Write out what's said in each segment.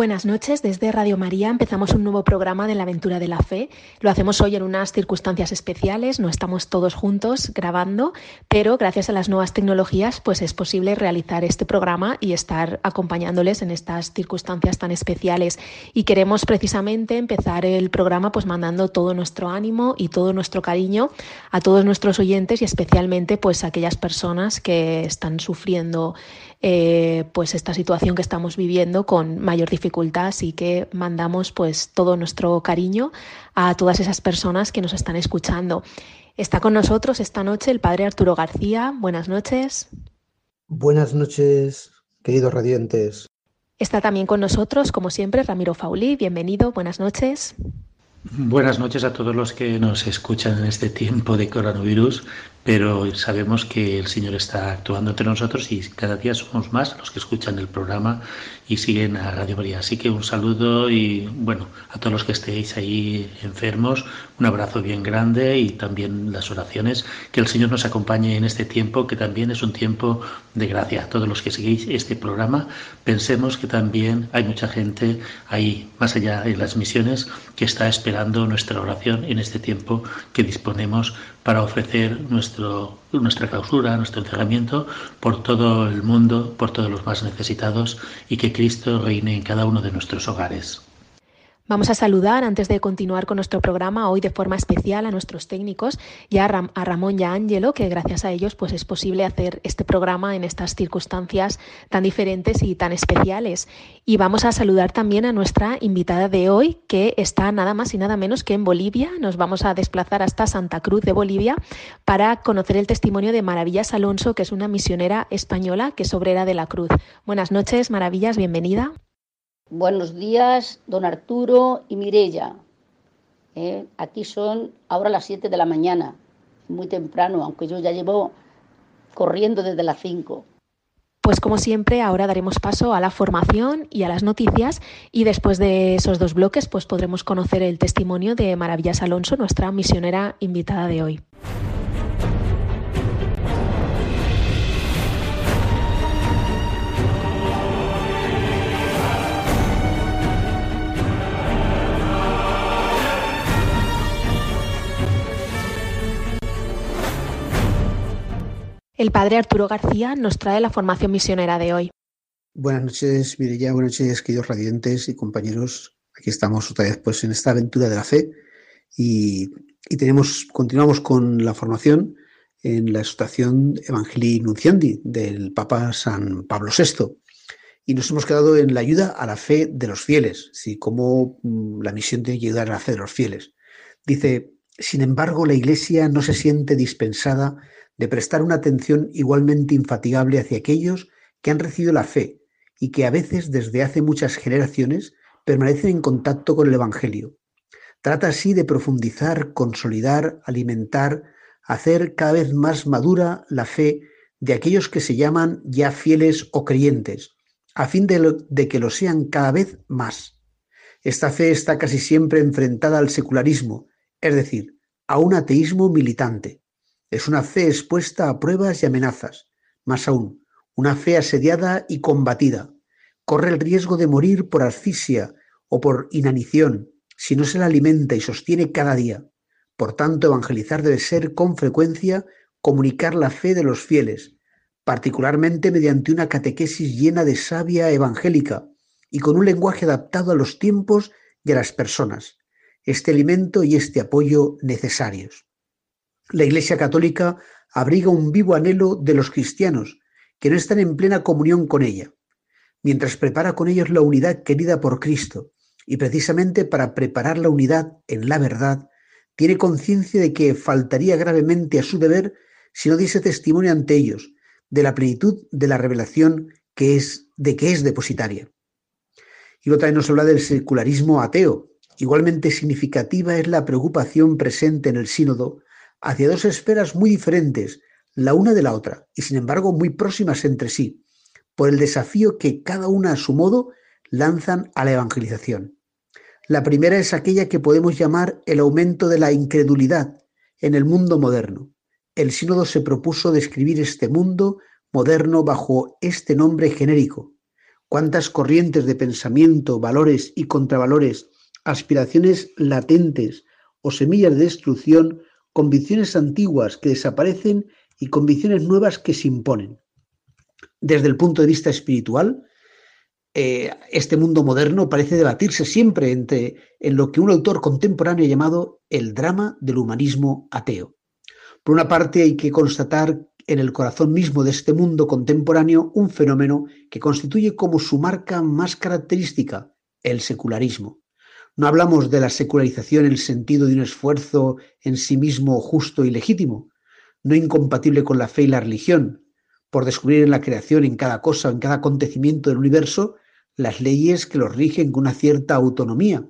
Buenas noches, desde Radio María empezamos un nuevo programa de la aventura de la fe. Lo hacemos hoy en unas circunstancias especiales, no estamos todos juntos grabando, pero gracias a las nuevas tecnologías pues es posible realizar este programa y estar acompañándoles en estas circunstancias tan especiales. Y queremos precisamente empezar el programa pues mandando todo nuestro ánimo y todo nuestro cariño a todos nuestros oyentes y especialmente pues a aquellas personas que están sufriendo eh, pues esta situación que estamos viviendo con mayor dificultad, así que mandamos pues todo nuestro cariño a todas esas personas que nos están escuchando. Está con nosotros esta noche el padre Arturo García. Buenas noches. Buenas noches, queridos radiantes. Está también con nosotros, como siempre, Ramiro Faulí. Bienvenido, buenas noches. Buenas noches a todos los que nos escuchan en este tiempo de coronavirus pero sabemos que el Señor está actuando entre nosotros y cada día somos más los que escuchan el programa y siguen a Radio María. Así que un saludo y bueno, a todos los que estéis ahí enfermos, un abrazo bien grande y también las oraciones, que el Señor nos acompañe en este tiempo, que también es un tiempo de gracia. Todos los que seguís este programa, pensemos que también hay mucha gente ahí, más allá de las misiones, que está esperando nuestra oración en este tiempo que disponemos para ofrecer nuestro, nuestra clausura, nuestro encerramiento por todo el mundo, por todos los más necesitados y que Cristo reine en cada uno de nuestros hogares. Vamos a saludar antes de continuar con nuestro programa hoy de forma especial a nuestros técnicos y a, Ramón y a Ángelo, que gracias a ellos pues es posible hacer este programa en estas circunstancias tan diferentes y tan especiales. Y vamos a saludar también a nuestra invitada de hoy, que está nada más y nada menos que en Bolivia. Nos vamos a desplazar hasta Santa Cruz de Bolivia para conocer el testimonio de Maravillas Alonso, que es una misionera española que es obrera de la Cruz. Buenas noches, Maravillas, bienvenida. Buenos días, don Arturo y Mirella. Eh, aquí son ahora las 7 de la mañana, muy temprano, aunque yo ya llevo corriendo desde las 5. Pues como siempre, ahora daremos paso a la formación y a las noticias y después de esos dos bloques pues podremos conocer el testimonio de Maravillas Alonso, nuestra misionera invitada de hoy. El padre Arturo García nos trae la formación misionera de hoy. Buenas noches, Mireya, buenas noches, queridos radiantes y compañeros. Aquí estamos otra vez pues, en esta aventura de la fe y, tenemos, continuamos con la formación en la exhortación Evangelii Nunciandi del Papa San Pablo VI. Y nos hemos quedado en la ayuda a la fe de los fieles, ¿sí? cómo mm, la misión de ayudar a la fe de los fieles. Dice, sin embargo, la Iglesia no se siente dispensada de prestar una atención igualmente infatigable hacia aquellos que han recibido la fe y que a veces desde hace muchas generaciones permanecen en contacto con el Evangelio. Trata así de profundizar, consolidar, alimentar, hacer cada vez más madura la fe de aquellos que se llaman ya fieles o creyentes, a fin de, que lo sean cada vez más. Esta fe está casi siempre enfrentada al secularismo, es decir, a un ateísmo militante. Es una fe expuesta a pruebas y amenazas. Más aún, una fe asediada y combatida. Corre el riesgo de morir por asfixia o por inanición si no se la alimenta y sostiene cada día. Por tanto, evangelizar debe ser con frecuencia comunicar la fe de los fieles, particularmente mediante una catequesis llena de savia evangélica y con un lenguaje adaptado a los tiempos y a las personas. Este alimento y este apoyo necesarios. La Iglesia Católica abriga un vivo anhelo de los cristianos que no están en plena comunión con ella, mientras prepara con ellos la unidad querida por Cristo, y precisamente para preparar la unidad en la verdad, tiene conciencia de que faltaría gravemente a su deber si no diese testimonio ante ellos de la plenitud de la revelación que es de que es depositaria. Y otra vez nos habla del secularismo ateo. Igualmente significativa es la preocupación presente en el sínodo hacia dos esferas muy diferentes, la una de la otra, y sin embargo muy próximas entre sí, por el desafío que cada una a su modo lanzan a la evangelización. La primera es aquella que podemos llamar el aumento de la incredulidad en el mundo moderno. El sínodo se propuso describir este mundo moderno bajo este nombre genérico. Cuántas corrientes de pensamiento, valores y contravalores, aspiraciones latentes o semillas de destrucción, convicciones antiguas que desaparecen y convicciones nuevas que se imponen. Desde el punto de vista espiritual, eh, este mundo moderno parece debatirse siempre entre, en lo que un autor contemporáneo ha llamado el drama del humanismo ateo. Por una parte, hay que constatar en el corazón mismo de este mundo contemporáneo un fenómeno que constituye como su marca más característica, el secularismo. No hablamos de la secularización en el sentido de un esfuerzo en sí mismo justo y legítimo, no incompatible con la fe y la religión, por descubrir en la creación, en cada cosa, en cada acontecimiento del universo, las leyes que los rigen con una cierta autonomía,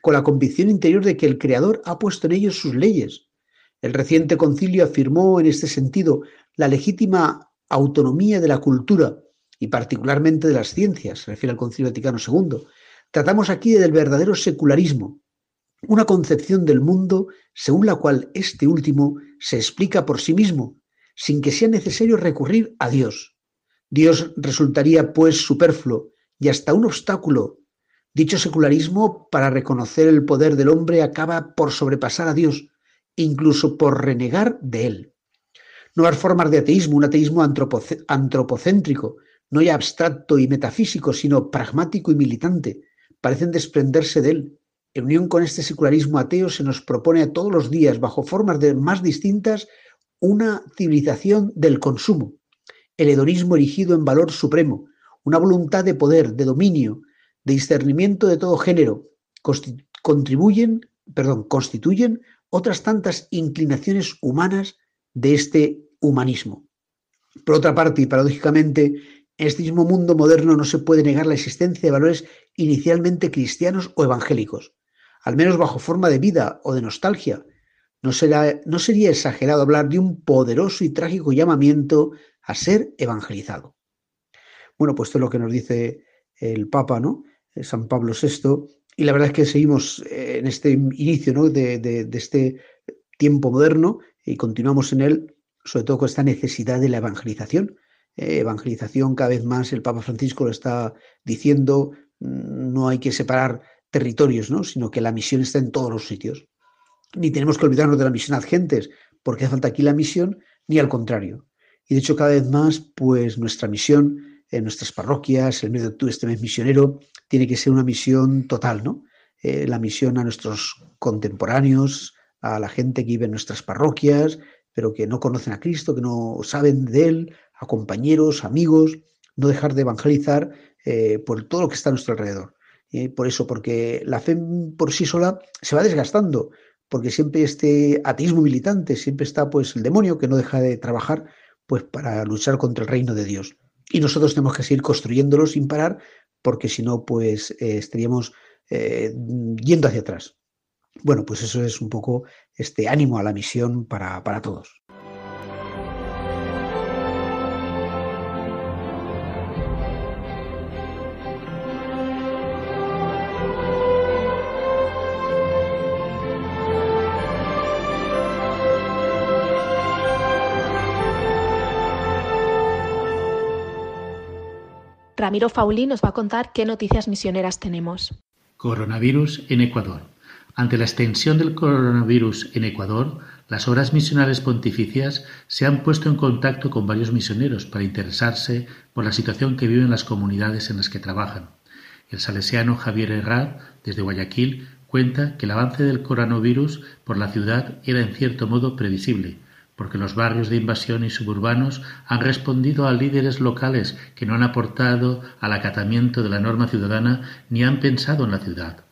con la convicción interior de que el Creador ha puesto en ellos sus leyes. El reciente concilio afirmó en este sentido la legítima autonomía de la cultura y particularmente de las ciencias, se refiere al Concilio Vaticano II. Tratamos aquí del verdadero secularismo, una concepción del mundo según la cual este último se explica por sí mismo, sin que sea necesario recurrir a Dios. Dios resultaría pues superfluo y hasta un obstáculo. Dicho secularismo, para reconocer el poder del hombre, acaba por sobrepasar a Dios, incluso por renegar de él. Nuevas formas de ateísmo, un ateísmo antropocéntrico, no ya abstracto y metafísico, sino pragmático y militante, parecen desprenderse de él. En unión con este secularismo ateo se nos propone a todos los días, bajo formas de más distintas, una civilización del consumo, el hedonismo erigido en valor supremo, una voluntad de poder, de dominio, de discernimiento de todo género, contribuyen, perdón, constituyen otras tantas inclinaciones humanas de este humanismo. Por otra parte, y paradójicamente, en este mismo mundo moderno no se puede negar la existencia de valores inicialmente cristianos o evangélicos, al menos bajo forma de vida o de nostalgia. No, será, no sería exagerado hablar de un poderoso y trágico llamamiento a ser evangelizado. Bueno, pues esto es lo que nos dice el Papa, ¿no? Eh, San Pablo VI. Y la verdad es que seguimos eh, en este inicio ¿no? de, este tiempo moderno y continuamos en él, sobre todo con esta necesidad de la evangelización. Eh, evangelización cada vez más, el Papa Francisco lo está diciendo, no hay que separar territorios, ¿no? sino que la misión está en todos los sitios. Ni tenemos que olvidarnos de la misión ad gentes, porque hace falta aquí la misión, ni al contrario. Y de hecho, cada vez más, pues nuestra misión en nuestras parroquias, el mes de octubre, este mes misionero, tiene que ser una misión total, ¿no? Eh, la misión a nuestros contemporáneos, a la gente que vive en nuestras parroquias, pero que no conocen a Cristo, que no saben de Él, a compañeros, amigos, no dejar de evangelizar eh, por todo lo que está a nuestro alrededor. Eh, por eso, porque la fe por sí sola se va desgastando, porque siempre este ateísmo militante, siempre está pues el demonio que no deja de trabajar pues para luchar contra el reino de Dios. Y nosotros tenemos que seguir construyéndolo sin parar, porque si no, pues eh, estaríamos eh, yendo hacia atrás. Bueno, pues eso es un poco este ánimo a la misión para, para todos. Ramiro Fauli nos va a contar qué noticias misioneras tenemos. Coronavirus en Ecuador. Ante la extensión del coronavirus en Ecuador, las obras misionales pontificias se han puesto en contacto con varios misioneros para interesarse por la situación que viven las comunidades en las que trabajan. El salesiano Javier Herrad, desde Guayaquil, cuenta que el avance del coronavirus por la ciudad era en cierto modo previsible, porque los barrios de invasión y suburbanos han respondido a líderes locales que no han aportado al acatamiento de la norma ciudadana ni han pensado en la ciudad.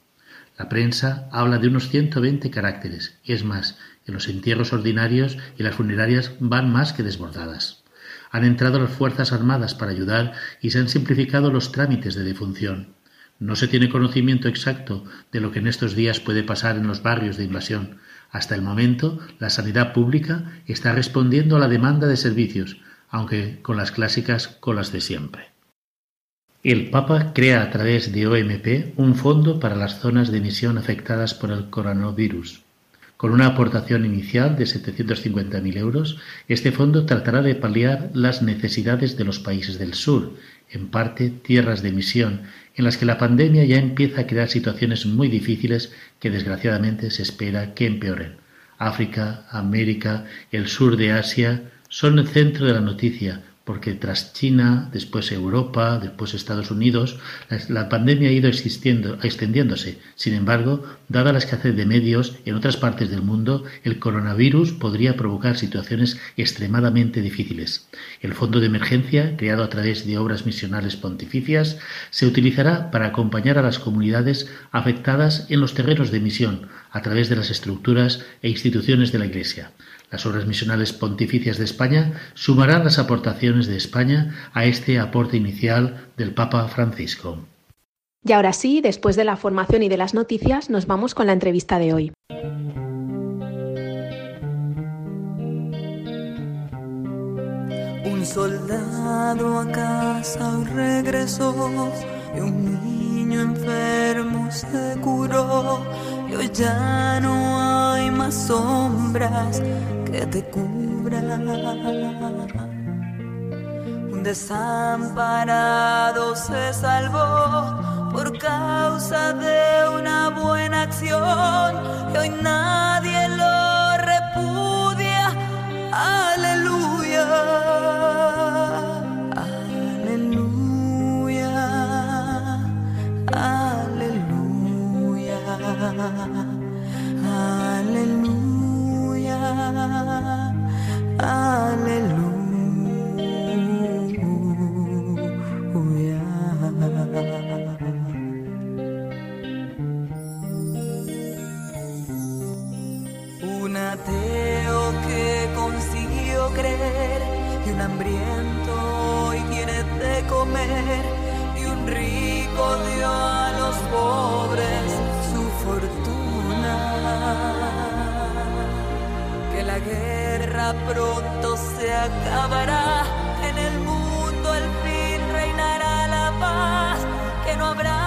La prensa habla de unos 120 caracteres, y es más, en los entierros ordinarios y las funerarias van más que desbordadas. Han entrado las Fuerzas Armadas para ayudar y se han simplificado los trámites de defunción. No se tiene conocimiento exacto de lo que en estos días puede pasar en los barrios de invasión, Hasta el momento, la sanidad pública está respondiendo a la demanda de servicios, aunque con las clásicas colas de siempre. El Papa crea a través de OMP un fondo para las zonas de emisión afectadas por el coronavirus. Con una aportación inicial de 750.000 euros, este fondo tratará de paliar las necesidades de los países del sur, en parte tierras de emisión, en las que la pandemia ya empieza a crear situaciones muy difíciles que desgraciadamente se espera que empeoren. África, América, el sur de Asia son el centro de la noticia, porque tras China, después Europa, después Estados Unidos, la, pandemia ha ido extendiéndose. Sin embargo, dada la escasez de medios en otras partes del mundo, el coronavirus podría provocar situaciones extremadamente difíciles. El Fondo de Emergencia, creado a través de obras misionales pontificias, se utilizará para acompañar a las comunidades afectadas en los terrenos de misión, a través de las estructuras e instituciones de la Iglesia. Las obras misionales pontificias de España sumarán las aportaciones de España a este aporte inicial del Papa Francisco. Y ahora sí, después de la formación y de las noticias, nos vamos con la entrevista de hoy. Un soldado a casa regresó y un niño enfermo se curó y hoy ya no hay más sombras que te cubran. Un desamparado se salvó por causa de una buena acción y hoy nadie lo repudia. Aleluya. Aleluya, aleluya. Un rico dio a los pobres fortuna. La guerra pronto se acabará, en el mundo al fin reinará la paz, que no habrá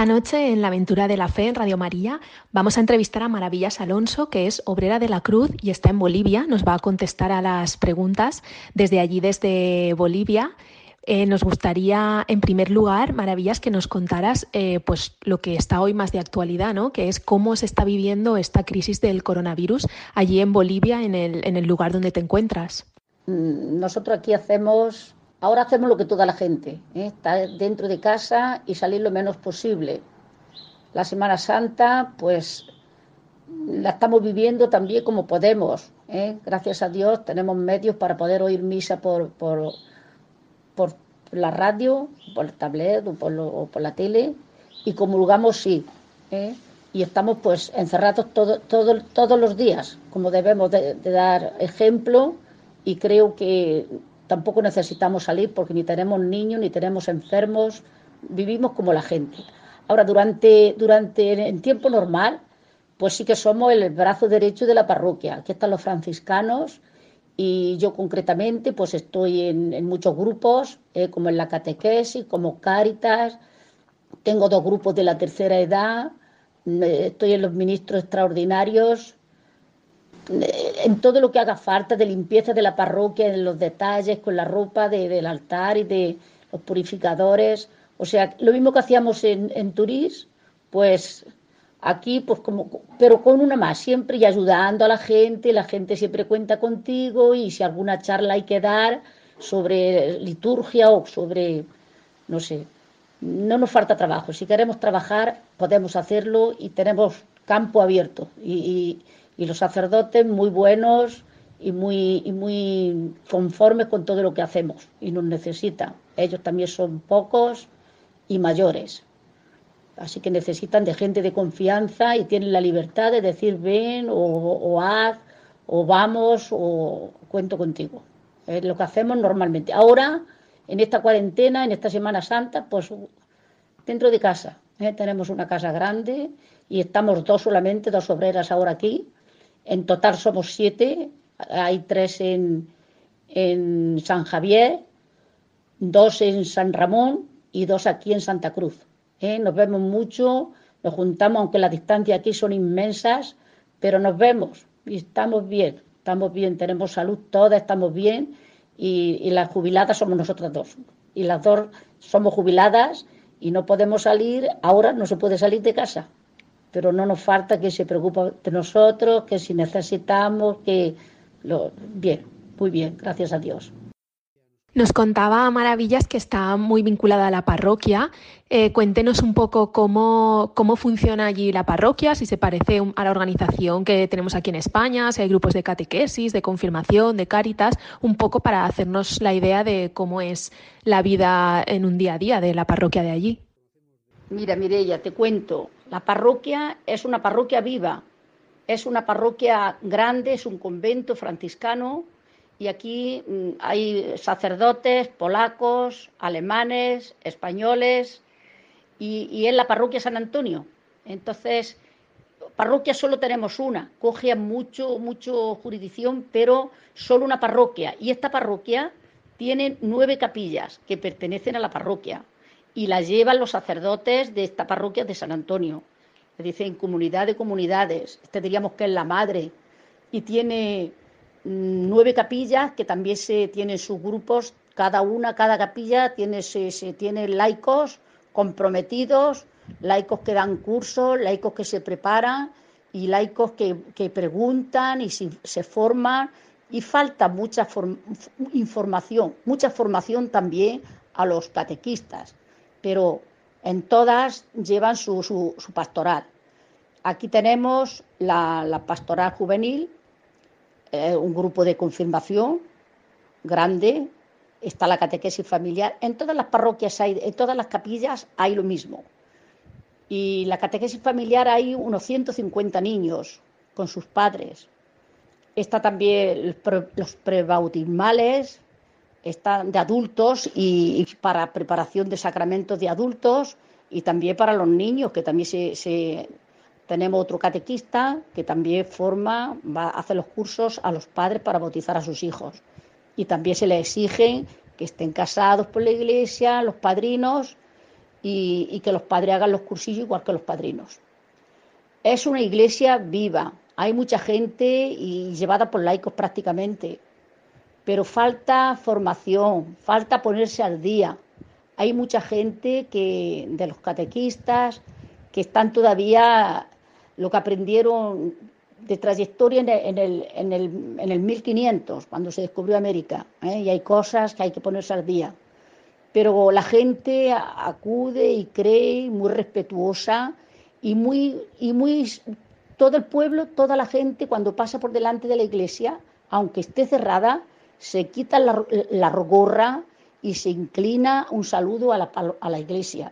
Esta noche en la Aventura de la Fe en Radio María vamos a entrevistar a Maravillas Alonso, que es obrera de la Cruz y está en Bolivia. Nos va a contestar a las preguntas desde allí, desde Bolivia. Eh, nos gustaría, en primer lugar, Maravillas, que nos contaras eh, pues, lo que está hoy más de actualidad, ¿no? que es cómo se está viviendo esta crisis del coronavirus allí en Bolivia, en el, en el lugar donde te encuentras. Mm, nosotros aquí hacemos, ahora hacemos lo que toda la gente, ¿eh? estar dentro de casa y salir lo menos posible. La Semana Santa, pues la estamos viviendo también como podemos. Gracias a Dios tenemos medios para poder oír misa por, la radio, por el tablet o por, la tele y comulgamos sí. ¿eh? Y estamos pues encerrados todo, todo, todos los días, como debemos de, dar ejemplo y creo que tampoco necesitamos salir porque ni tenemos niños ni tenemos enfermos, vivimos como la gente. Ahora, durante, durante en tiempo normal, pues sí que somos el brazo derecho de la parroquia. Aquí están los franciscanos y yo concretamente pues estoy en, muchos grupos, eh, como en la catequesis, como Cáritas, tengo dos grupos de la tercera edad, estoy en los ministros extraordinarios, eh, en todo lo que haga falta de limpieza de la parroquia, en los detalles, con la ropa del altar y de los purificadores. O sea, lo mismo que hacíamos en, en Turís, pues Aquí, pues como, pero con una más, siempre y ayudando a la gente, la gente siempre cuenta contigo y si alguna charla hay que dar sobre liturgia o sobre, no sé, no nos falta trabajo. Si queremos trabajar, podemos hacerlo y tenemos campo abierto. Y, los sacerdotes muy buenos y muy, y muy conformes con todo lo que hacemos y nos necesitan. Ellos también son pocos y mayores. Así que necesitan de gente de confianza y tienen la libertad de decir ven o, haz o vamos o cuento contigo. Es lo que hacemos normalmente. Ahora, en esta cuarentena, en esta Semana Santa, pues dentro de casa. ¿eh? Tenemos una casa grande y estamos dos solamente, dos obreras ahora aquí. En total somos siete. Hay tres en, en San Javier, dos en San Ramón y dos aquí en Santa Cruz. ¿eh? nos vemos mucho, nos juntamos, aunque las distancias aquí son inmensas, pero nos vemos y estamos bien, estamos bien, tenemos salud todas, estamos bien y, las jubiladas somos nosotras dos. Y las dos somos jubiladas y no podemos salir, ahora no se puede salir de casa, pero no nos falta que se preocupe de nosotros, que si necesitamos, que lo, bien, muy bien, gracias a Dios. Nos contaba Maravillas que está muy vinculada a la parroquia. Eh, cuéntenos un poco cómo, cómo, funciona allí la parroquia, si se parece a la organización que tenemos aquí en España, si hay grupos de catequesis, de confirmación, de cáritas, un poco para hacernos la idea de cómo es la vida en un día a día de la parroquia de allí. Mira, Mireya, te cuento, la parroquia es una parroquia viva, es una parroquia grande, es un convento franciscano y aquí mm, hay sacerdotes polacos, alemanes, españoles y, en la parroquia San Antonio. Entonces, parroquia solo tenemos una, coge mucho, mucho jurisdicción, pero solo una parroquia. Y esta parroquia tiene nueve capillas que pertenecen a la parroquia y las llevan los sacerdotes de esta parroquia de San Antonio. Le dicen comunidad de comunidades, este diríamos que es la madre, y tiene nueve capillas que también se tienen sus grupos, cada una, cada capilla tiene, se, tiene laicos comprometidos, laicos que dan cursos, laicos que se preparan y laicos que, preguntan y se forman y falta mucha información, mucha formación también a los catequistas, pero en todas llevan su, su, pastoral. Aquí tenemos la pastoral juvenil, eh, un grupo de confirmación grande, está la catequesis familiar. En todas las parroquias hay, en todas las capillas hay lo mismo. Y la catequesis familiar hay unos 150 niños con sus padres. Está también los prebautismales, están de adultos y, para preparación de sacramentos de adultos y también para los niños, que también se tenemos otro catequista que también forma, hace los cursos a los padres para bautizar a sus hijos. Y también se les exige que estén casados por la iglesia, los padrinos, y, que los padres hagan los cursillos igual que los padrinos. Es una iglesia viva, hay mucha gente y llevada por laicos prácticamente. Pero falta formación, falta ponerse al día. Hay mucha gente que, de los catequistas que están todavía lo que aprendieron de trayectoria en el, en el, en el, 1500, cuando se descubrió América, ¿eh? y hay cosas que hay que ponerse al día. Pero la gente acude y cree, muy respetuosa, y muy, y muy, todo el pueblo, toda la gente, cuando pasa por delante de la iglesia, aunque esté cerrada, se quita la, la gorra y se inclina un saludo a la, a la iglesia.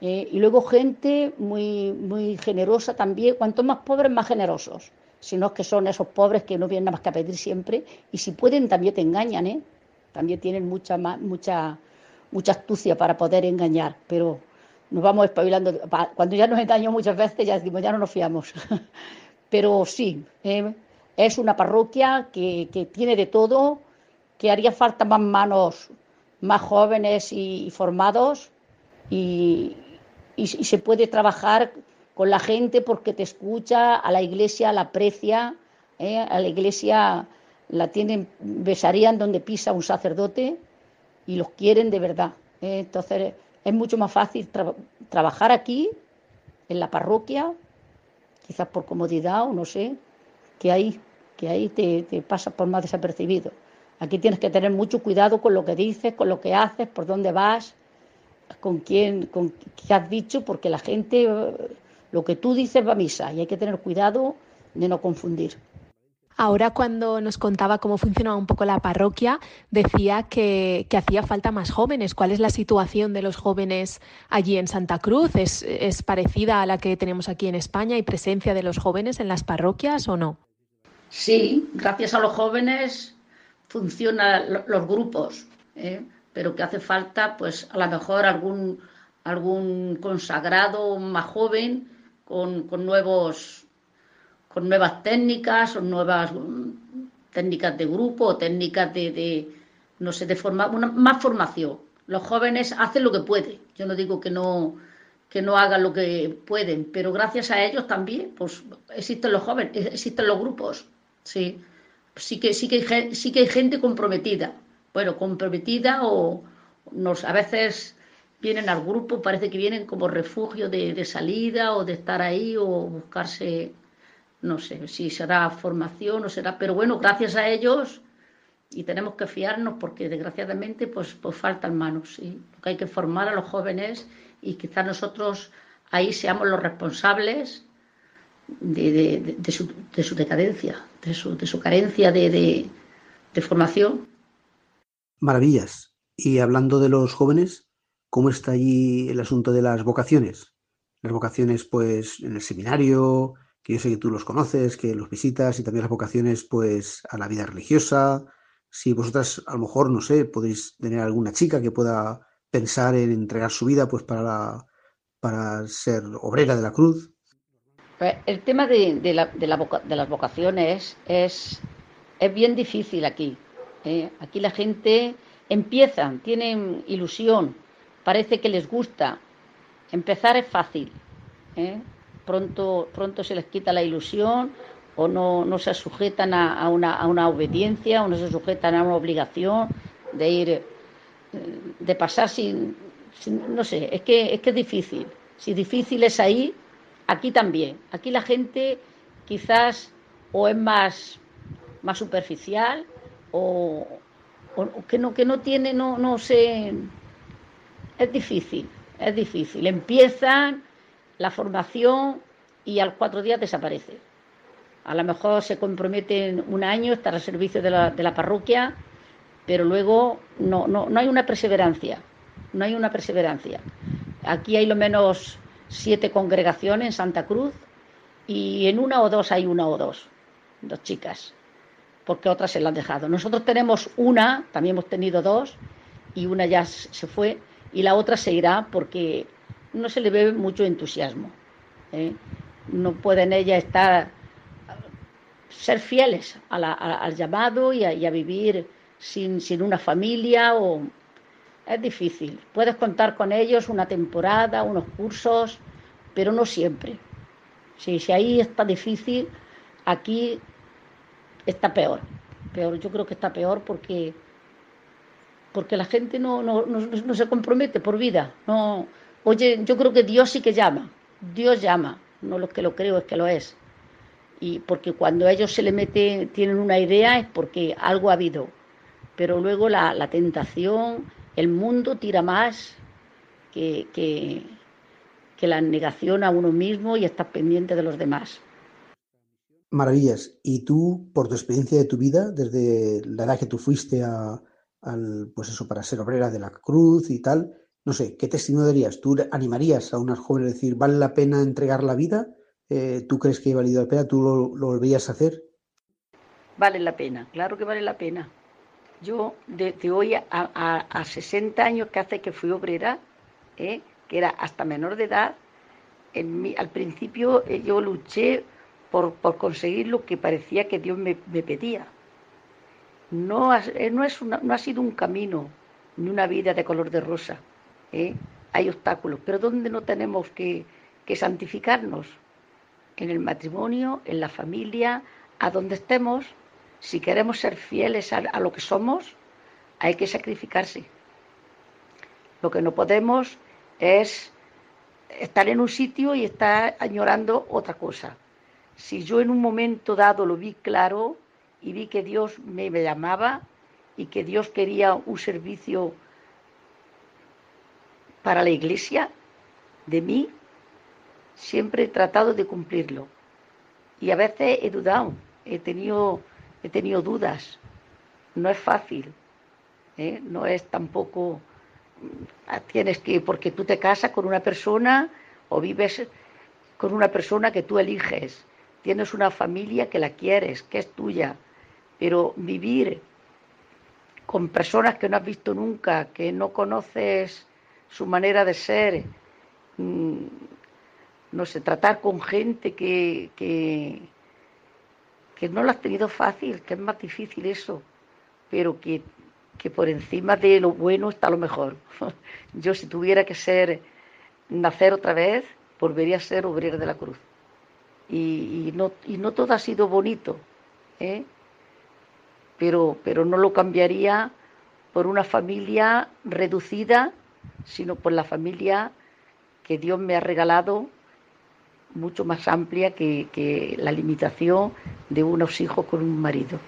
Eh, y luego gente muy, muy generosa también, cuanto más pobres, más generosos. Si no es que son esos pobres que no vienen nada más que a pedir siempre, y si pueden también te engañan, ¿eh? También tienen mucha, mucha, mucha astucia para poder engañar, pero nos vamos espabilando. Cuando ya nos engañó muchas veces, ya decimos, ya no nos fiamos. pero sí, eh, es una parroquia que, que, tiene de todo, que haría falta más manos más jóvenes y, formados y, y, se puede trabajar con la gente porque te escucha, a la iglesia la aprecia, ¿eh? a la iglesia la tienen, besarían donde pisa un sacerdote y los quieren de verdad. ¿eh? Entonces es mucho más fácil trabajar aquí, en la parroquia, quizás por comodidad o no sé, que ahí, que ahí te, te pasa por más desapercibido. Aquí tienes que tener mucho cuidado con lo que dices, con lo que haces, por dónde vas con quién, con qué has dicho, porque la gente, lo que tú dices va a misa y hay que tener cuidado de no confundir. Ahora cuando nos contaba cómo funcionaba un poco la parroquia, decía que, que, hacía falta más jóvenes. ¿Cuál es la situación de los jóvenes allí en Santa Cruz? ¿Es, ¿Es, parecida a la que tenemos aquí en España? ¿Hay presencia de los jóvenes en las parroquias o no? Sí, gracias a los jóvenes funcionan los grupos. ¿eh? pero que hace falta, pues a lo mejor algún, algún consagrado más joven con, con nuevos con nuevas técnicas o nuevas mm, técnicas de grupo o técnicas de, de no sé, de forma, una, más formación. Los jóvenes hacen lo que pueden. Yo no digo que no, que no hagan lo que pueden, pero gracias a ellos también, pues existen los jóvenes, existen los grupos, sí. Sí que, sí que, sí que hay gente comprometida, bueno, comprometida o nos, a veces vienen al grupo, parece que vienen como refugio de, de salida o de estar ahí o buscarse, no sé si será formación o será, pero bueno, gracias a ellos y tenemos que fiarnos porque desgraciadamente pues, pues faltan manos. ¿sí? Porque hay que formar a los jóvenes y quizás nosotros ahí seamos los responsables de, de, de, de su, decadencia, de su, su carencia de, formación. Maravillas. Y hablando de los jóvenes, ¿cómo está allí el asunto de las vocaciones? Las vocaciones, pues, en el seminario, que yo sé que tú los conoces, que los visitas, y también las vocaciones, pues, a la vida religiosa. Si vosotras, a lo mejor, no sé, podéis tener alguna chica que pueda pensar en entregar su vida, pues, para, para ser obrera de la cruz. Pues, el tema de, de, la, de, la voca, de las vocaciones es, es bien difícil aquí. ¿eh? Aquí la gente empiezan, tienen ilusión, parece que les gusta. Empezar es fácil. ¿eh? Pronto, pronto se les quita la ilusión o no, se sujetan a, a, una, a, una, obediencia o no se sujetan a una obligación de ir, eh, de pasar sin, sin, no sé, es que, es que es difícil. Si difícil es ahí, aquí también. Aquí la gente quizás o es más, más superficial o, que no, que no tiene, no, no sé, es difícil, es difícil. Empiezan la formación y al cuatro días desaparece. A lo mejor se comprometen un año, estar al servicio de la, de la parroquia, pero luego no, no, no hay una perseverancia, no hay una perseverancia. Aquí hay lo menos siete congregaciones en Santa Cruz y en una o dos hay una o dos, dos chicas porque otras se la han dejado. Nosotros tenemos una, también hemos tenido dos, y una ya se fue, y la otra se irá porque no se le ve mucho entusiasmo. ¿eh? No pueden ellas estar, ser fieles al llamado y a, y a vivir sin, sin, una familia o es difícil. Puedes contar con ellos una temporada, unos cursos, pero no siempre. Si, ahí está difícil, aquí está peor, peor. Yo creo que está peor porque, porque la gente no, no, no, no se compromete por vida. No, oye, yo creo que Dios sí que llama. Dios llama. No lo que lo creo, es que lo es. Y porque cuando ellos se le meten, tienen una idea, es porque algo ha habido. Pero luego la, la tentación, el mundo tira más que, que, que la negación a uno mismo y estar pendiente de los demás. Maravillas. Y tú, por tu experiencia de tu vida, desde la edad que tú fuiste a, al, pues eso, para ser obrera de la cruz y tal, no sé, ¿qué testimonio darías? ¿Tú animarías a unas jóvenes a decir, ¿vale la pena entregar la vida? Eh, ¿Tú crees que ha valido la pena? ¿Tú lo, lo, volverías a hacer? Vale la pena, claro que vale la pena. Yo, desde hoy a, a, a 60 años que hace que fui obrera, ¿eh? que era hasta menor de edad, en mi, al principio eh, yo luché por, por, conseguir lo que parecía que Dios me, me pedía. No ha, eh, no, es no ha sido un camino ni una vida de color de rosa. ¿eh? Hay obstáculos, pero ¿dónde no tenemos que, que santificarnos? En el matrimonio, en la familia, a donde estemos. Si queremos ser fieles a, a lo que somos, hay que sacrificarse. Lo que no podemos es estar en un sitio y estar añorando otra cosa. Si yo en un momento dado lo vi claro y vi que Dios me, me llamaba y que Dios quería un servicio para la iglesia de mí, siempre he tratado de cumplirlo. Y a veces he dudado, he tenido, he tenido dudas. No es fácil, ¿eh? no es tampoco tienes que, porque tú te casas con una persona o vives con una persona que tú eliges, tienes una familia que la quieres, que es tuya, pero vivir con personas que no has visto nunca, que no conoces su manera de ser, no sé, tratar con gente que, que, que no lo has tenido fácil, que es más difícil eso, pero que que por encima de lo bueno está lo mejor. Yo si tuviera que ser, nacer otra vez, volvería a ser obrera de la cruz. Y, y, no, y no todo ha sido bonito, ¿eh? pero, pero no lo cambiaría por una familia reducida, sino por la familia que Dios me ha regalado, mucho más amplia que, que la limitación de unos hijos con un marido.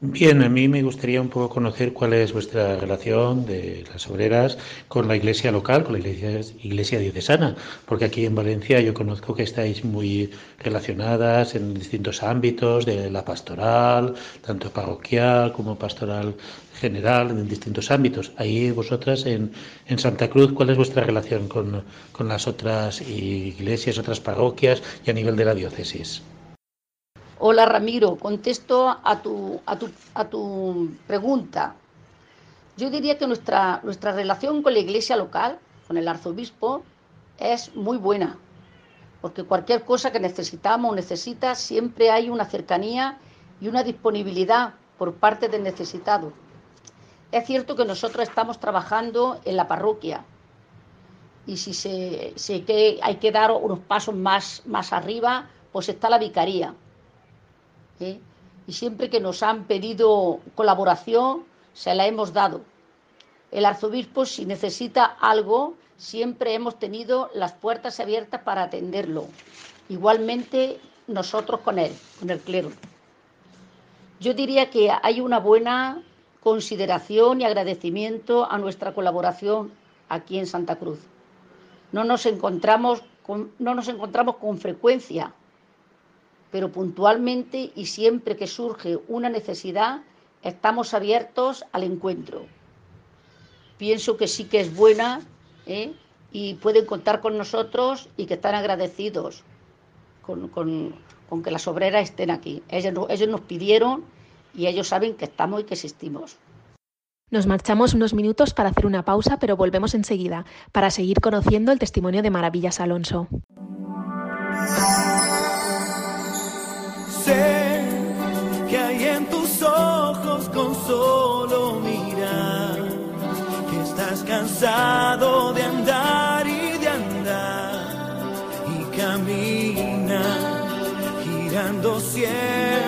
Bien, a mí me gustaría un poco conocer cuál es vuestra relación de las obreras con la iglesia local, con la iglesia, iglesia diocesana, porque aquí en Valencia yo conozco que estáis muy relacionadas en distintos ámbitos de la pastoral, tanto parroquial como pastoral general, en distintos ámbitos. Ahí vosotras en, en Santa Cruz, ¿cuál es vuestra relación con, con las otras iglesias, otras parroquias y a nivel de la diócesis? Hola Ramiro, contesto a tu, a tu, a tu pregunta. Yo diría que nuestra, relación con la iglesia local, con el arzobispo, es muy buena, porque cualquier cosa que necesitamos o necesita, siempre hay una cercanía y una disponibilidad por parte del necesitado. Es cierto que nosotros estamos trabajando en la parroquia y si se, hay que dar unos pasos más arriba, pues está la vicaría. ¿Eh? y siempre que nos han pedido colaboración, se la hemos dado. El arzobispo, si necesita algo, siempre hemos tenido las puertas abiertas para atenderlo. Igualmente nosotros con él, con el clero. Yo diría que hay una buena consideración y agradecimiento a nuestra colaboración aquí en Santa Cruz. No nos encontramos con, no nos encontramos con frecuencia, pero puntualmente y siempre que surge una necesidad, estamos abiertos al encuentro. Pienso que sí que es buena ¿eh? y pueden contar con nosotros y que están agradecidos con, con, que las obreras estén aquí. Ellos nos pidieron y ellos saben que estamos y que existimos. Nos marchamos unos minutos para hacer una pausa, pero volvemos enseguida para seguir conociendo el testimonio de Maravillas Alonso. Que hay en tus ojos con solo mirar que estás cansado de andar y de andar y camina girando siempre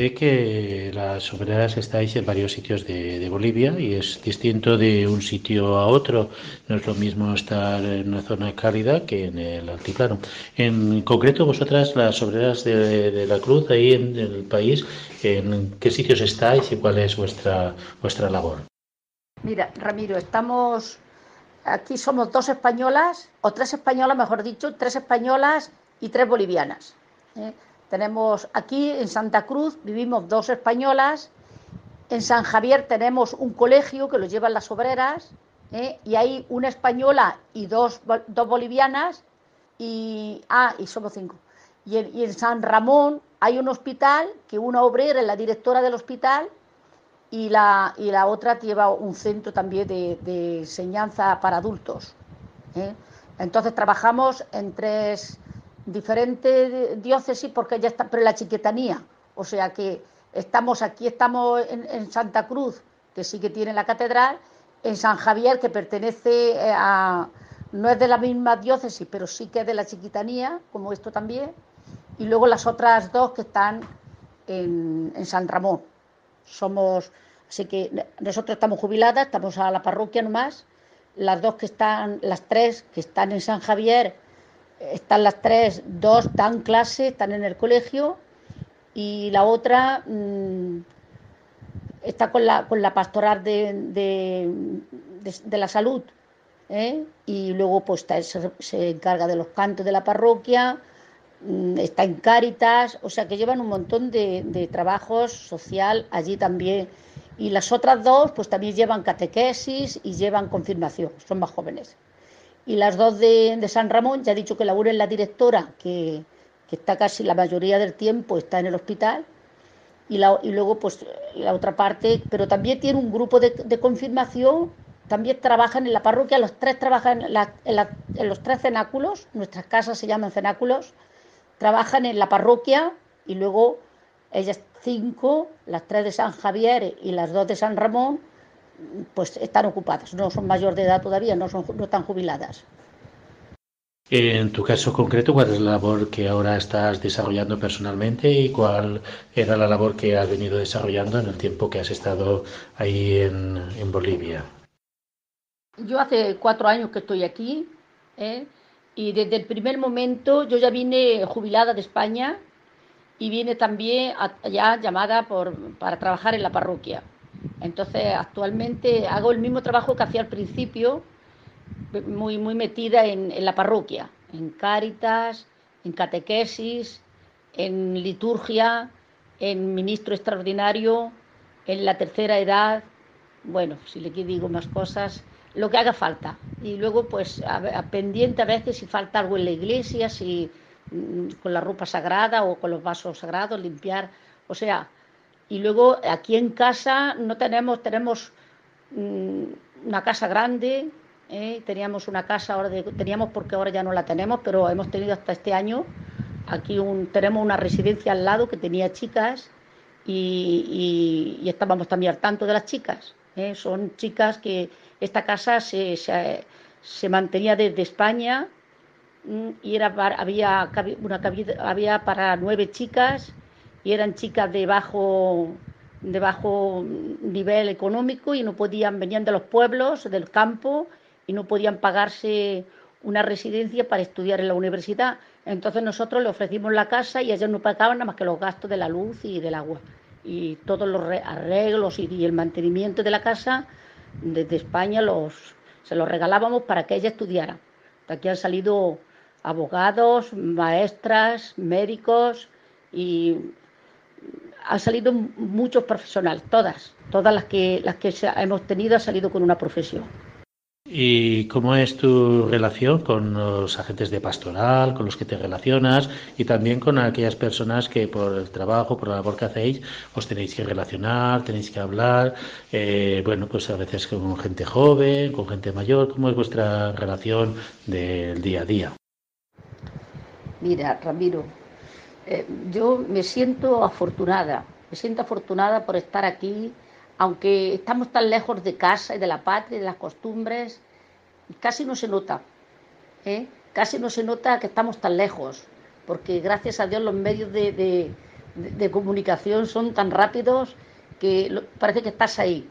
Sé que las obreras estáis en varios sitios de, de Bolivia y es distinto de un sitio a otro. No es lo mismo estar en una zona cálida que en el altiplano. En concreto, vosotras, las obreras de, de la Cruz, ahí en el país, ¿en qué sitios estáis y cuál es vuestra, vuestra labor? Mira, Ramiro, estamos aquí somos dos españolas, o tres españolas, mejor dicho, tres españolas y tres bolivianas. ¿eh? Tenemos aquí en Santa Cruz, vivimos dos españolas, en San Javier tenemos un colegio que lo llevan las obreras, ¿eh? y hay una española y dos, dos bolivianas, y, ah, y somos cinco. Y en, y en San Ramón hay un hospital que una obrera es la directora del hospital y la, y la otra lleva un centro también de, de enseñanza para adultos. ¿eh? Entonces trabajamos en tres diferentes diócesis porque ya está, pero la chiquitanía, o sea que estamos aquí, estamos en, en Santa Cruz, que sí que tiene la catedral, en San Javier, que pertenece eh, a, no es de la misma diócesis, pero sí que es de la chiquitanía, como esto también, y luego las otras dos que están en, en San Ramón. Somos, así que nosotros estamos jubiladas, estamos a la parroquia nomás, las dos que están, las tres que están en San Javier, están las tres, dos dan clase, están en el colegio, y la otra mm, está con la, con la pastoral de, de, de, la salud, ¿eh? y luego pues está- se, se encarga de los cantos de la parroquia, mm, está en Cáritas, o sea que llevan un montón de trabajos social allí también. Y las otras dos, pues también llevan catequesis y llevan confirmación, son más jóvenes. Y las dos de, San Ramón, ya he dicho que Laura es la directora, que, que está casi la mayoría del tiempo, está en el hospital. Y, la- y luego, pues la otra parte, pero también tiene un grupo de, de confirmación, también trabajan en la parroquia, los tres trabajan la- en la- en los tres cenáculos, nuestras casas se llaman cenáculos, trabajan en la parroquia y luego ellas cinco, las tres de San Javier y las dos de San Ramón, pues están ocupadas, no son mayor de edad todavía, no, son, no están jubiladas. En tu caso concreto, ¿cuál es la labor que ahora estás desarrollando personalmente y cuál era la labor que has venido desarrollando en el tiempo que has estado ahí en, en Bolivia? yo hace cuatro años que estoy aquí ¿eh? y desde el primer momento yo ya vine jubilada de España y vine también ya llamada por, para trabajar en la parroquia. Entonces actualmente hago el mismo trabajo que hacía al principio, muy, muy metida en, la parroquia, en cáritas, en catequesis, en liturgia, en ministro extraordinario, en la tercera edad, bueno, si le digo más cosas, lo que haga falta. Y luego, pues, a, pendiente a veces si falta algo en la iglesia, si mm, con la ropa sagrada o con los vasos sagrados, limpiar, o sea, y luego aquí en casa no tenemos, tenemos mm, una casa grande, ¿eh? teníamos una casa, ahora teníamos porque ahora ya no la tenemos, pero hemos tenido hasta este año, aquí un, tenemos una residencia al lado que tenía chicas y, estábamos también al tanto de las chicas. ¿eh? Son chicas que esta casa se, se, mantenía desde España y era había, una, había para nueve chicas y eran chicas de bajo, nivel económico y no podían, venían de los pueblos, del campo y no podían pagarse una residencia para estudiar en la universidad. Entonces nosotros le ofrecimos la casa y ellos no pagaban nada más que los gastos de la luz y del agua. Y todos los arreglos y, el mantenimiento de la casa desde España los, se los regalábamos para que ella estudiara. De aquí han salido abogados, maestras, médicos y han salido muchos profesionales, todas, todas las que, las que hemos tenido han salido con una profesión. ¿Y cómo es tu relación con los agentes de pastoral, con los que te relacionas y también con aquellas personas que por el trabajo, por la labor que hacéis, os tenéis que relacionar, tenéis que hablar? Eh, bueno, pues a veces con gente joven, con gente mayor. ¿Cómo es vuestra relación del día a día? Mira, Ramiro, eh, yo me siento afortunada, me siento afortunada por estar aquí aunque estamos tan lejos de casa y de la patria y de las costumbres, casi no se nota, ¿eh? casi no se nota que estamos tan lejos, porque gracias a Dios los medios de, comunicación son tan rápidos que parece que estás ahí.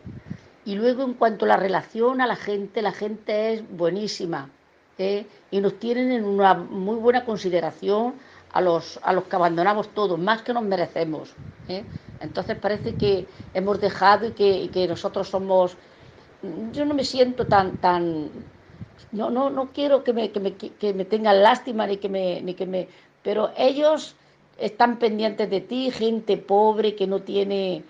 Y luego en cuanto a la relación a la gente, la gente es buenísima ¿eh? y nos tienen en una muy buena consideración a los, a los que abandonamos todos, más que nos merecemos. ¿eh? Entonces parece que hemos dejado y que, nosotros somos... Yo no me siento tan... tan no, no, no quiero que me, que me, que me tengan lástima ni que me, ni que me... Pero ellos están pendientes de ti, gente pobre que no tiene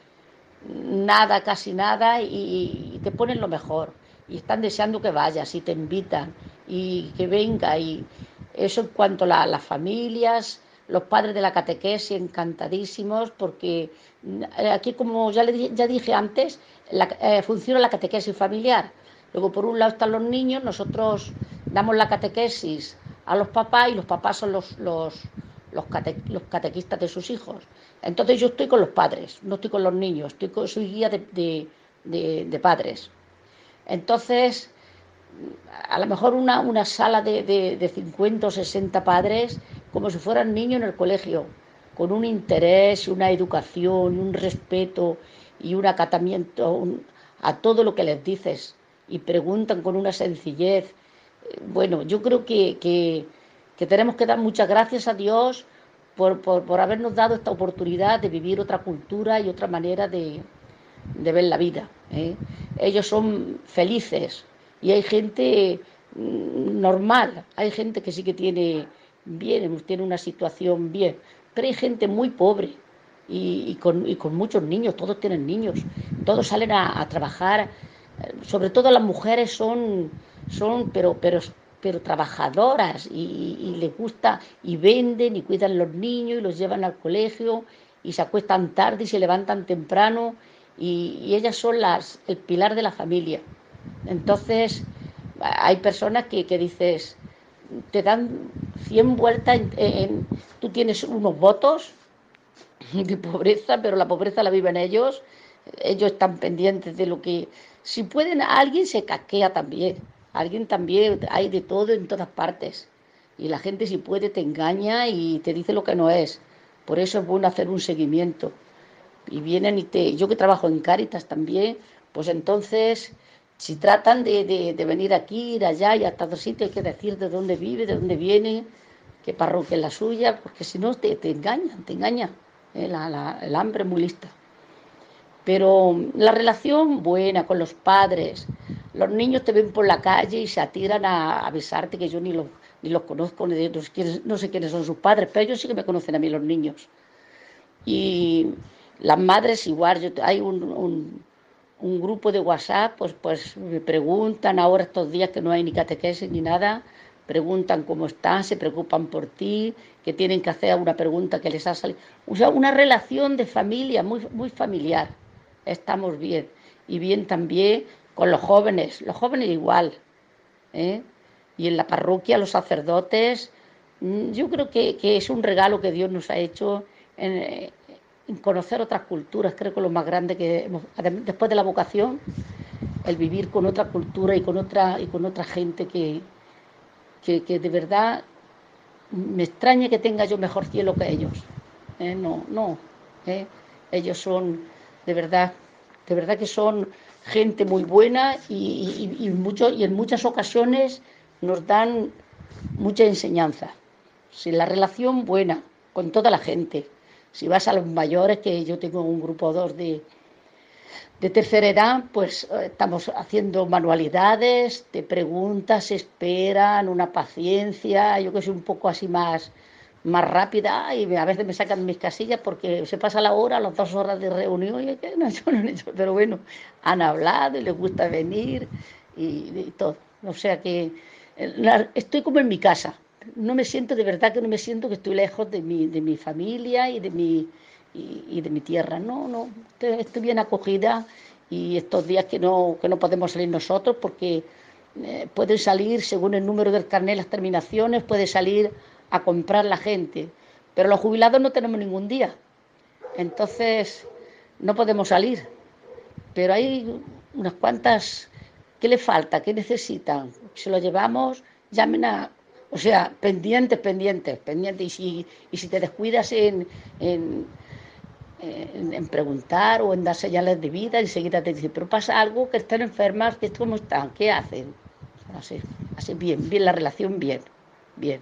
nada, casi nada, y, te ponen lo mejor. Y están deseando que vayas y te invitan y que venga. Y eso en cuanto a las familias, los padres de la catequesis encantadísimos porque eh, aquí, como ya, le, ya dije antes, eh, funciona la catequesis familiar. Luego, por un lado están los niños, nosotros damos la catequesis a los papás y los papás son los, los, los, catequistas de sus hijos. Entonces yo estoy con los padres, no estoy con los niños, estoy soy guía de, de, padres. Entonces, a lo mejor una, una sala de, de, 50 o 60 padres como si fueran niños en el colegio, con un interés, una educación, un respeto y un acatamiento a todo lo que les dices y preguntan con una sencillez. Bueno, yo creo que, que, tenemos que dar muchas gracias a Dios por, por, habernos dado esta oportunidad de vivir otra cultura y otra manera de, de ver la vida. ¿eh? Ellos son felices y hay gente mm, normal, hay gente que sí que tiene bien, tiene una situación bien, pero hay gente muy pobre y, con, muchos niños, todos tienen niños, todos salen a, trabajar, sobre todo las mujeres son, son pero, pero, pero trabajadoras y, les gusta y venden y cuidan los niños y los llevan al colegio y se acuestan tarde y se levantan temprano y, ellas son las, el pilar de la familia. Entonces, hay personas que, que dices, te dan 100 vueltas, en, tú tienes unos votos de pobreza, pero la pobreza la viven ellos, ellos están pendientes de lo que, si pueden, alguien se casquea también, alguien también, hay de todo en todas partes, y la gente si puede te engaña y te dice lo que no es, por eso es bueno hacer un seguimiento, y vienen y te, yo que trabajo en Cáritas también, pues entonces si tratan de, venir aquí, ir allá y a todos sitios, hay que decir de dónde vive, de dónde viene, qué parroquia es la suya, porque si no te, te engañan, te engañan. ¿eh? el hambre es muy lista. Pero la relación buena con los padres, los niños te ven por la calle y se atiran a avisarte que yo ni los, ni los conozco, ni no, sé no sé quiénes son sus padres, pero ellos sí que me conocen a mí los niños. Y las madres igual, yo, hay un grupo de WhatsApp, pues, pues me preguntan ahora estos días que no hay ni catequesis ni nada, preguntan cómo están, se preocupan por ti, que tienen que hacer una pregunta que les ha salido. O sea, una relación de familia muy, muy familiar. Estamos bien. Y bien también con los jóvenes, los jóvenes igual. ¿eh? Y en la parroquia, los sacerdotes, mm, yo creo que, que es un regalo que Dios nos ha hecho conocer otras culturas, creo que lo más grande que hemos, después de la vocación, el vivir con otra cultura y con otra, y con otra gente que, que, de verdad me extraña que tenga yo mejor cielo que ellos. ¿eh? No, no. ¿eh? Ellos son, de verdad, de verdad que son gente muy buena y, y, y en muchas ocasiones nos dan mucha enseñanza. Si la relación buena con toda la gente, si vas a los mayores, que yo tengo un grupo dos de, de tercera edad, pues eh, estamos haciendo manualidades, te preguntas, esperan, una paciencia, yo que soy un poco así más, más rápida y a veces me sacan mis casillas porque se pasa la hora, las dos horas de reunión, y no, no, pero bueno, han hablado y les gusta venir y, y todo. O sea que eh, estoy como en mi casa, no me siento, de verdad que no me siento que estoy lejos de mi, de mi familia y de mi, y, de mi tierra. No, no, estoy, bien acogida y estos días que no, que no podemos salir nosotros porque eh, pueden salir, según el número del carnet, las terminaciones, puede salir a comprar la gente. Pero los jubilados no tenemos ningún día. Entonces, no podemos salir. Pero hay unas cuantas, ¿qué le falta? ¿Qué necesitan? Se lo llevamos, llamen a, o sea, pendientes, pendientes, pendientes. Y si, y si te descuidas en, en, en, preguntar o en dar señales de vida, enseguida te dicen, pero pasa algo, que están enfermas, que ¿cómo están? ¿Qué hacen? Así, así bien, bien la relación, bien, bien.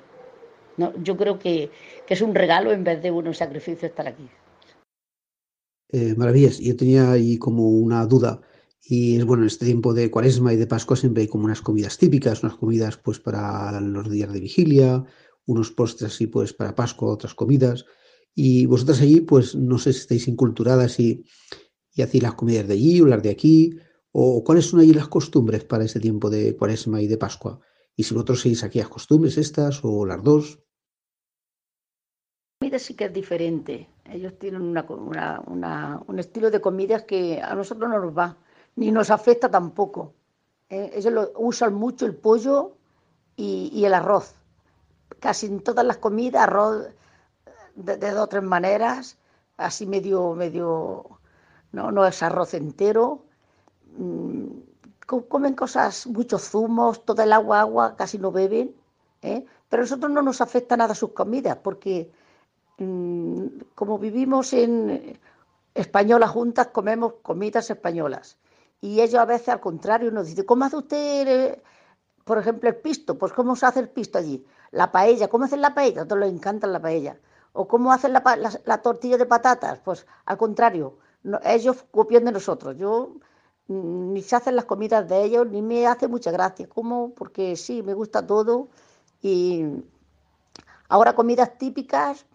No, yo creo que, que es un regalo en vez de un sacrificio estar aquí. Eh, maravillas. Yo tenía ahí como una duda. Y es bueno, en este tiempo de cuaresma y de Pascua siempre hay como unas comidas típicas, unas comidas pues para los días de vigilia, unos postres así pues para Pascua, otras comidas. Y vosotras allí pues no sé si estáis inculturadas y, y hacéis las comidas de allí o las de aquí, o cuáles son allí las costumbres para este tiempo de cuaresma y de Pascua. Y si vosotros seguís aquí las costumbres estas o las dos. La comida sí que es diferente. Ellos tienen una, un estilo de comidas que a nosotros no nos va ni nos afecta tampoco. ¿eh? ellos lo, usan mucho el pollo y, el arroz. Casi en todas las comidas, arroz de, dos o tres maneras, así medio, medio, no, no es arroz entero. Mm, comen cosas, muchos zumos, toda el agua, agua, casi no beben. ¿eh? Pero a nosotros no nos afecta nada sus comidas, porque mm, como vivimos en españolas juntas, comemos comidas españolas. Y ellos a veces al contrario nos dicen, ¿cómo hace usted, eh, por ejemplo, el pisto? Pues ¿cómo se hace el pisto allí? La paella, ¿cómo hacen la paella? A todos les encanta la paella. ¿O cómo hacen la, la, tortilla de patatas? Pues al contrario, ellos copian de nosotros. Yo mm, ni se hacen las comidas de ellos, ni me hace mucha gracia. ¿Cómo? Porque sí, me gusta todo. Y ahora comidas típicas,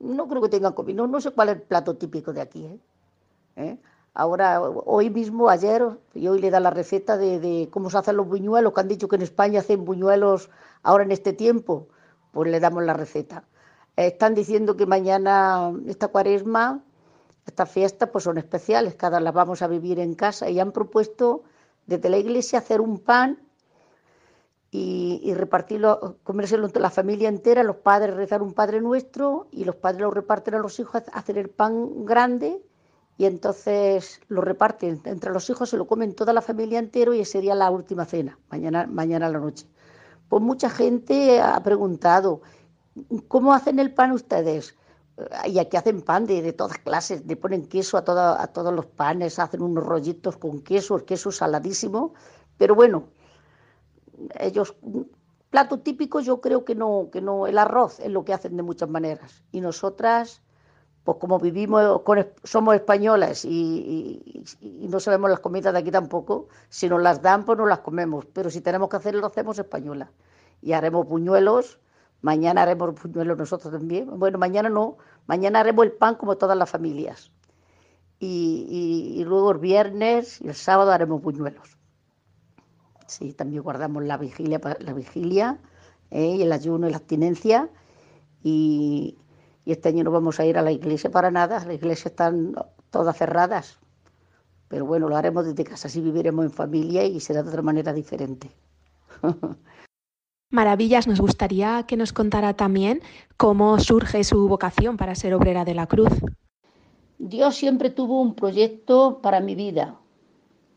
no creo que tengan comida. No, sé cuál es el plato típico de aquí. ¿eh? ¿Eh? Ahora, hoy mismo, ayer, y hoy le da la receta de, cómo se hacen los buñuelos, que han dicho que en España hacen buñuelos ahora en este tiempo, pues le damos la receta. Están diciendo que mañana, esta cuaresma, estas fiestas pues son especiales, cada las vamos a vivir en casa y han propuesto desde la iglesia hacer un pan y, repartirlo, comérselo entre la familia entera, los padres rezar un Padre Nuestro y los padres lo reparten a los hijos, hacer el pan grande y entonces lo reparten entre los hijos, se lo comen toda la familia entero y sería la última cena, mañana, mañana a la noche. Pues mucha gente ha preguntado, ¿cómo hacen el pan ustedes? y aquí hacen pan de, todas clases, le ponen queso a, a todos los panes, hacen unos rollitos con queso, el queso saladísimo, pero bueno, ellos, plato típico yo creo que no, que no, el arroz es lo que hacen de muchas maneras, y nosotras, pues como vivimos, somos españolas y, no sabemos las comidas de aquí tampoco, si nos las dan, pues no las comemos, pero si tenemos que hacerlo, lo hacemos españolas, y haremos puñuelos, Mañana haremos puñuelos nosotros también. Bueno, mañana no, mañana haremos el pan como todas las familias. Y, luego el viernes y el sábado haremos puñuelos. Sí, también guardamos la vigilia, la vigilia ¿eh? y el ayuno y la abstinencia. Y, y este año no vamos a ir a la iglesia para nada, las iglesias están todas cerradas. Pero bueno, lo haremos desde casa, así viviremos en familia y será de otra manera diferente. Maravillas, nos gustaría que nos contara también cómo surge su vocación para ser obrera de la cruz. Dios siempre tuvo un proyecto para mi vida.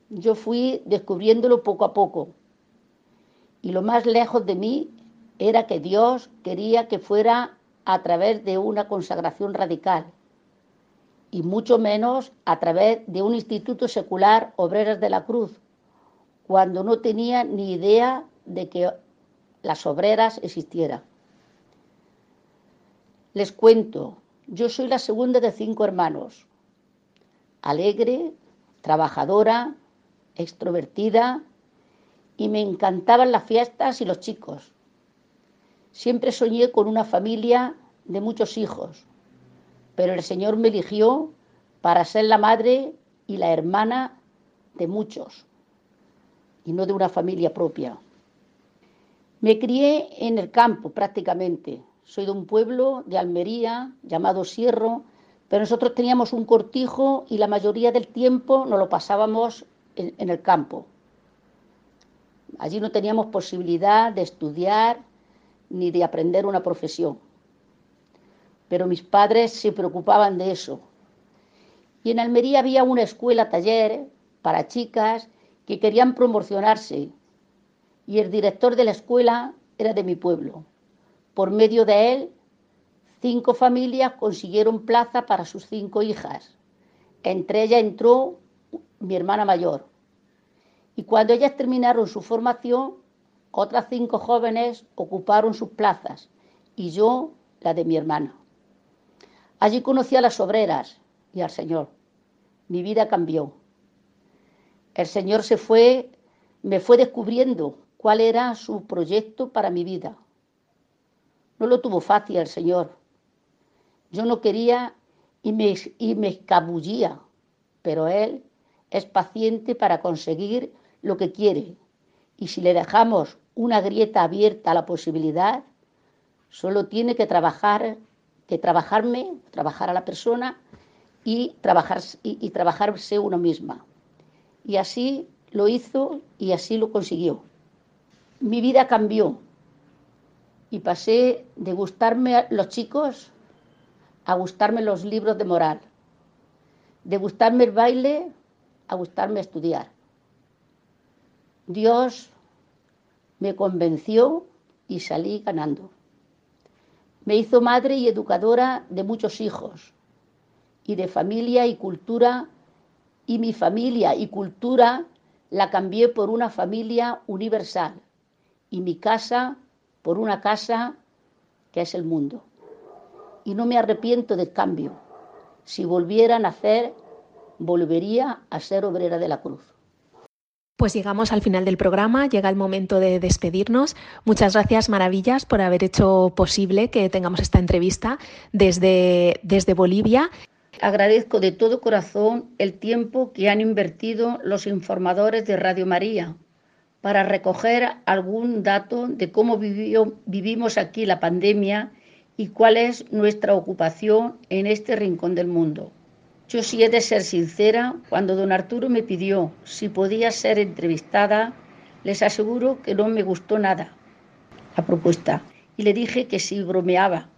Yo fui descubriéndolo poco a poco. Y lo más lejos de mí era que Dios quería que fuera a través de una consagración radical y mucho menos a través de un instituto secular Obreras de la Cruz, cuando no tenía ni idea de que las obreras existiera. Les cuento, yo soy la segunda de cinco hermanos, alegre, trabajadora, extrovertida y me encantaban las fiestas y los chicos. Siempre soñé con una familia de muchos hijos, pero el Señor me eligió para ser la madre y la hermana de muchos y no de una familia propia. Me crié en el campo prácticamente. Soy de un pueblo de Almería llamado Sierro, pero nosotros teníamos un cortijo y la mayoría del tiempo nos lo pasábamos en, el campo. Allí no teníamos posibilidad de estudiar ni de aprender una profesión. Pero mis padres se preocupaban de eso. Y en Almería había una escuela taller para chicas que querían promocionarse y el director de la escuela era de mi pueblo. Por medio de él, cinco familias consiguieron plaza para sus cinco hijas. Entre ellas entró mi hermana mayor. Y cuando ellas terminaron su formación, otras cinco jóvenes ocuparon sus plazas y yo la de mi hermana. Allí conocí a las obreras y al Señor. Mi vida cambió. El Señor se fue, me fue descubriendo cuál era su proyecto para mi vida. No lo tuvo fácil el Señor. Yo no quería y me, y me escabullía, pero Él es paciente para conseguir lo que quiere. Y si le dejamos una grieta abierta a la posibilidad, solo tiene que trabajar, que trabajarme, trabajar a la persona y, trabajar, y trabajarse uno misma. Y así lo hizo y así lo consiguió mi vida cambió y pasé de gustarme los chicos a gustarme los libros de moral, de gustarme el baile a gustarme estudiar. Dios me convenció y salí ganando. Me hizo madre y educadora de muchos hijos y de familia y cultura y mi familia y cultura la cambié por una familia universal y mi casa por una casa que es el mundo. Y no me arrepiento del cambio. Si volviera a nacer, volvería a ser obrera de la cruz. Pues llegamos al final del programa, llega el momento de despedirnos. Muchas gracias, Maravillas, por haber hecho posible que tengamos esta entrevista desde, desde Bolivia. Agradezco de todo corazón el tiempo que han invertido los informadores de Radio María para recoger algún dato de cómo vivimos aquí la pandemia y cuál es nuestra ocupación en este rincón del mundo. Yo sí he de ser sincera, cuando don Arturo me pidió si podía ser entrevistada, les aseguro que no me gustó nada la propuesta y le dije que sí bromeaba,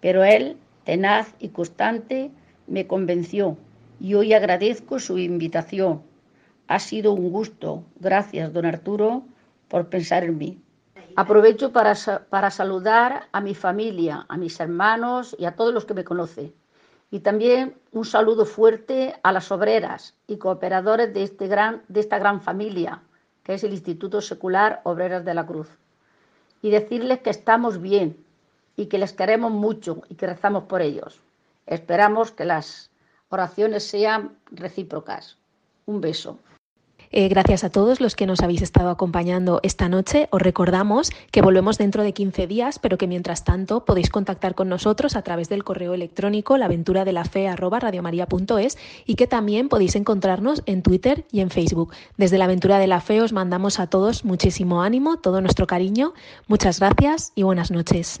pero él, tenaz y constante, me convenció y hoy agradezco su invitación ha sido un gusto. Gracias, don Arturo, por pensar en mí. Aprovecho para, para saludar a mi familia, a mis hermanos y a todos los que me conocen. Y también un saludo fuerte a las obreras y cooperadores de, este gran, de esta gran familia, que es el Instituto Secular Obreras de la Cruz. Y decirles que estamos bien y que les queremos mucho y que rezamos por ellos. Esperamos que las oraciones sean recíprocas. Un beso. Eh, gracias a todos los que nos habéis estado acompañando esta noche. Os recordamos que volvemos dentro de 15 días, pero que mientras tanto podéis contactar con nosotros a través del correo electrónico laventuradelafe.es y que también podéis encontrarnos en Twitter y en Facebook. Desde la Aventura de la Fe os mandamos a todos muchísimo ánimo, todo nuestro cariño. Muchas gracias y buenas noches.